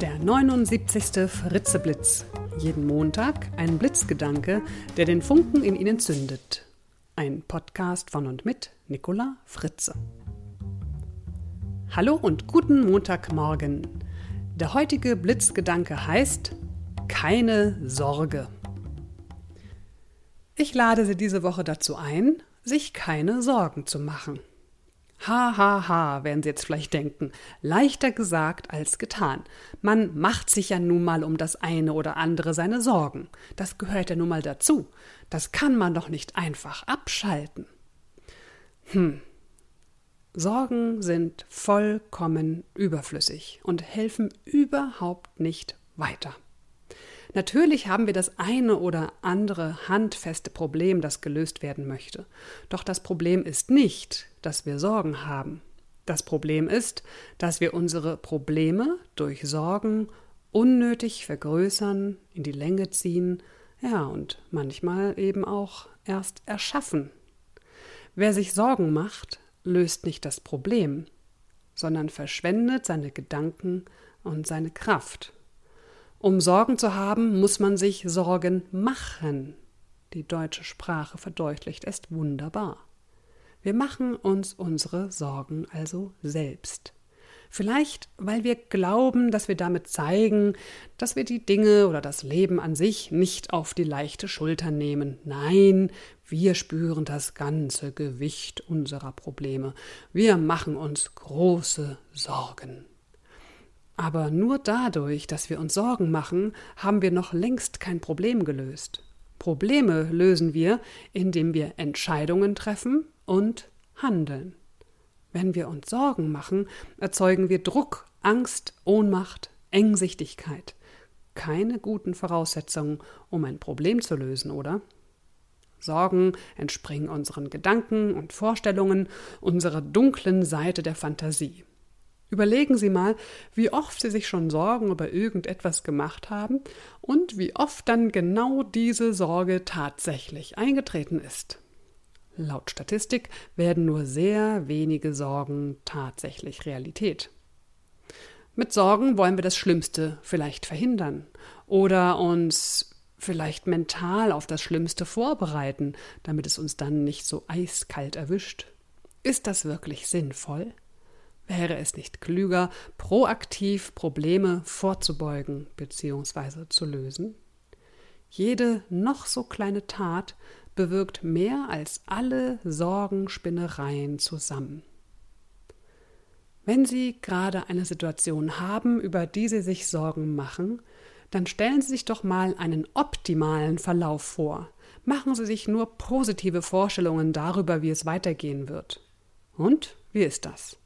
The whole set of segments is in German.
Der 79. Fritzeblitz. Jeden Montag ein Blitzgedanke, der den Funken in Ihnen zündet. Ein Podcast von und mit Nicola Fritze. Hallo und guten Montagmorgen. Der heutige Blitzgedanke heißt Keine Sorge. Ich lade Sie diese Woche dazu ein, sich keine Sorgen zu machen. Ha, ha, ha, werden Sie jetzt vielleicht denken. Leichter gesagt als getan. Man macht sich ja nun mal um das eine oder andere seine Sorgen. Das gehört ja nun mal dazu. Das kann man doch nicht einfach abschalten. Hm. Sorgen sind vollkommen überflüssig und helfen überhaupt nicht weiter. Natürlich haben wir das eine oder andere handfeste Problem, das gelöst werden möchte. Doch das Problem ist nicht, dass wir Sorgen haben. Das Problem ist, dass wir unsere Probleme durch Sorgen unnötig vergrößern, in die Länge ziehen, ja, und manchmal eben auch erst erschaffen. Wer sich Sorgen macht, löst nicht das Problem, sondern verschwendet seine Gedanken und seine Kraft. Um Sorgen zu haben, muss man sich Sorgen machen. Die deutsche Sprache verdeutlicht es wunderbar. Wir machen uns unsere Sorgen also selbst. Vielleicht, weil wir glauben, dass wir damit zeigen, dass wir die Dinge oder das Leben an sich nicht auf die leichte Schulter nehmen. Nein, wir spüren das ganze Gewicht unserer Probleme. Wir machen uns große Sorgen. Aber nur dadurch, dass wir uns Sorgen machen, haben wir noch längst kein Problem gelöst. Probleme lösen wir, indem wir Entscheidungen treffen und handeln. Wenn wir uns Sorgen machen, erzeugen wir Druck, Angst, Ohnmacht, Engsichtigkeit. Keine guten Voraussetzungen, um ein Problem zu lösen, oder? Sorgen entspringen unseren Gedanken und Vorstellungen, unserer dunklen Seite der Fantasie. Überlegen Sie mal, wie oft Sie sich schon Sorgen über irgendetwas gemacht haben und wie oft dann genau diese Sorge tatsächlich eingetreten ist. Laut Statistik werden nur sehr wenige Sorgen tatsächlich Realität. Mit Sorgen wollen wir das Schlimmste vielleicht verhindern oder uns vielleicht mental auf das Schlimmste vorbereiten, damit es uns dann nicht so eiskalt erwischt. Ist das wirklich sinnvoll? Wäre es nicht klüger, proaktiv Probleme vorzubeugen bzw. zu lösen? Jede noch so kleine Tat bewirkt mehr als alle Sorgenspinnereien zusammen. Wenn Sie gerade eine Situation haben, über die Sie sich Sorgen machen, dann stellen Sie sich doch mal einen optimalen Verlauf vor. Machen Sie sich nur positive Vorstellungen darüber, wie es weitergehen wird. Und wie ist das?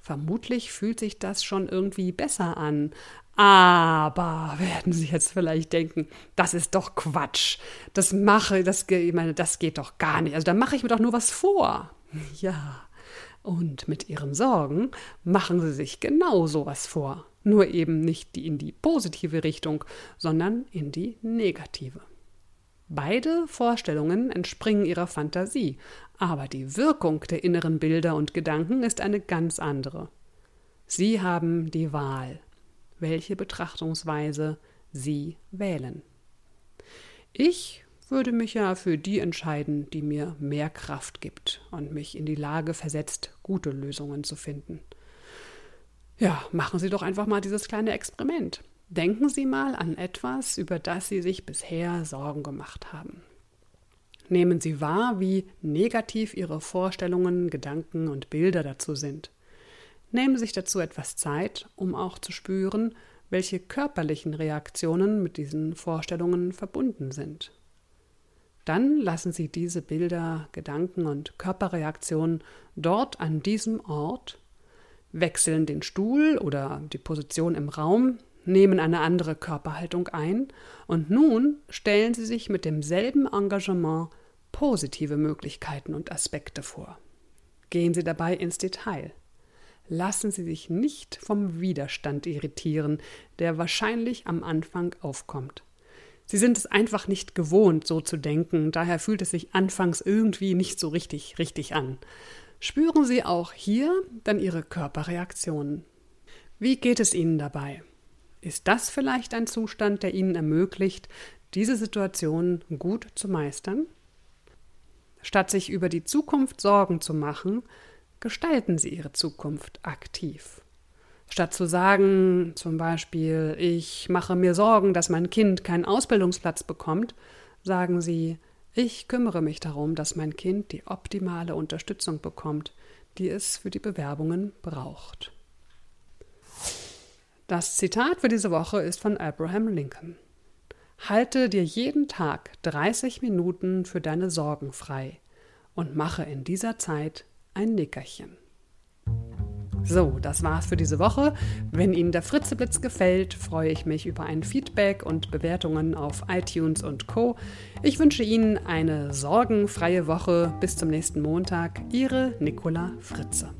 Vermutlich fühlt sich das schon irgendwie besser an. Aber werden Sie jetzt vielleicht denken, das ist doch Quatsch. Das mache, das, ich meine, das geht doch gar nicht. Also da mache ich mir doch nur was vor. Ja. Und mit Ihren Sorgen machen Sie sich genau sowas vor. Nur eben nicht in die positive Richtung, sondern in die negative. Beide Vorstellungen entspringen ihrer Fantasie, aber die Wirkung der inneren Bilder und Gedanken ist eine ganz andere. Sie haben die Wahl, welche Betrachtungsweise Sie wählen. Ich würde mich ja für die entscheiden, die mir mehr Kraft gibt und mich in die Lage versetzt, gute Lösungen zu finden. Ja, machen Sie doch einfach mal dieses kleine Experiment. Denken Sie mal an etwas, über das Sie sich bisher Sorgen gemacht haben. Nehmen Sie wahr, wie negativ Ihre Vorstellungen, Gedanken und Bilder dazu sind. Nehmen Sie sich dazu etwas Zeit, um auch zu spüren, welche körperlichen Reaktionen mit diesen Vorstellungen verbunden sind. Dann lassen Sie diese Bilder, Gedanken und Körperreaktionen dort an diesem Ort, wechseln den Stuhl oder die Position im Raum, nehmen eine andere Körperhaltung ein und nun stellen Sie sich mit demselben Engagement positive Möglichkeiten und Aspekte vor. Gehen Sie dabei ins Detail. Lassen Sie sich nicht vom Widerstand irritieren, der wahrscheinlich am Anfang aufkommt. Sie sind es einfach nicht gewohnt, so zu denken, daher fühlt es sich anfangs irgendwie nicht so richtig richtig an. Spüren Sie auch hier dann Ihre Körperreaktionen. Wie geht es Ihnen dabei? Ist das vielleicht ein Zustand, der Ihnen ermöglicht, diese Situation gut zu meistern? Statt sich über die Zukunft Sorgen zu machen, gestalten Sie Ihre Zukunft aktiv. Statt zu sagen, zum Beispiel, ich mache mir Sorgen, dass mein Kind keinen Ausbildungsplatz bekommt, sagen Sie, ich kümmere mich darum, dass mein Kind die optimale Unterstützung bekommt, die es für die Bewerbungen braucht. Das Zitat für diese Woche ist von Abraham Lincoln. Halte dir jeden Tag 30 Minuten für deine Sorgen frei und mache in dieser Zeit ein Nickerchen. So, das war's für diese Woche. Wenn Ihnen der Fritzeblitz gefällt, freue ich mich über ein Feedback und Bewertungen auf iTunes und Co. Ich wünsche Ihnen eine sorgenfreie Woche. Bis zum nächsten Montag. Ihre Nicola Fritze.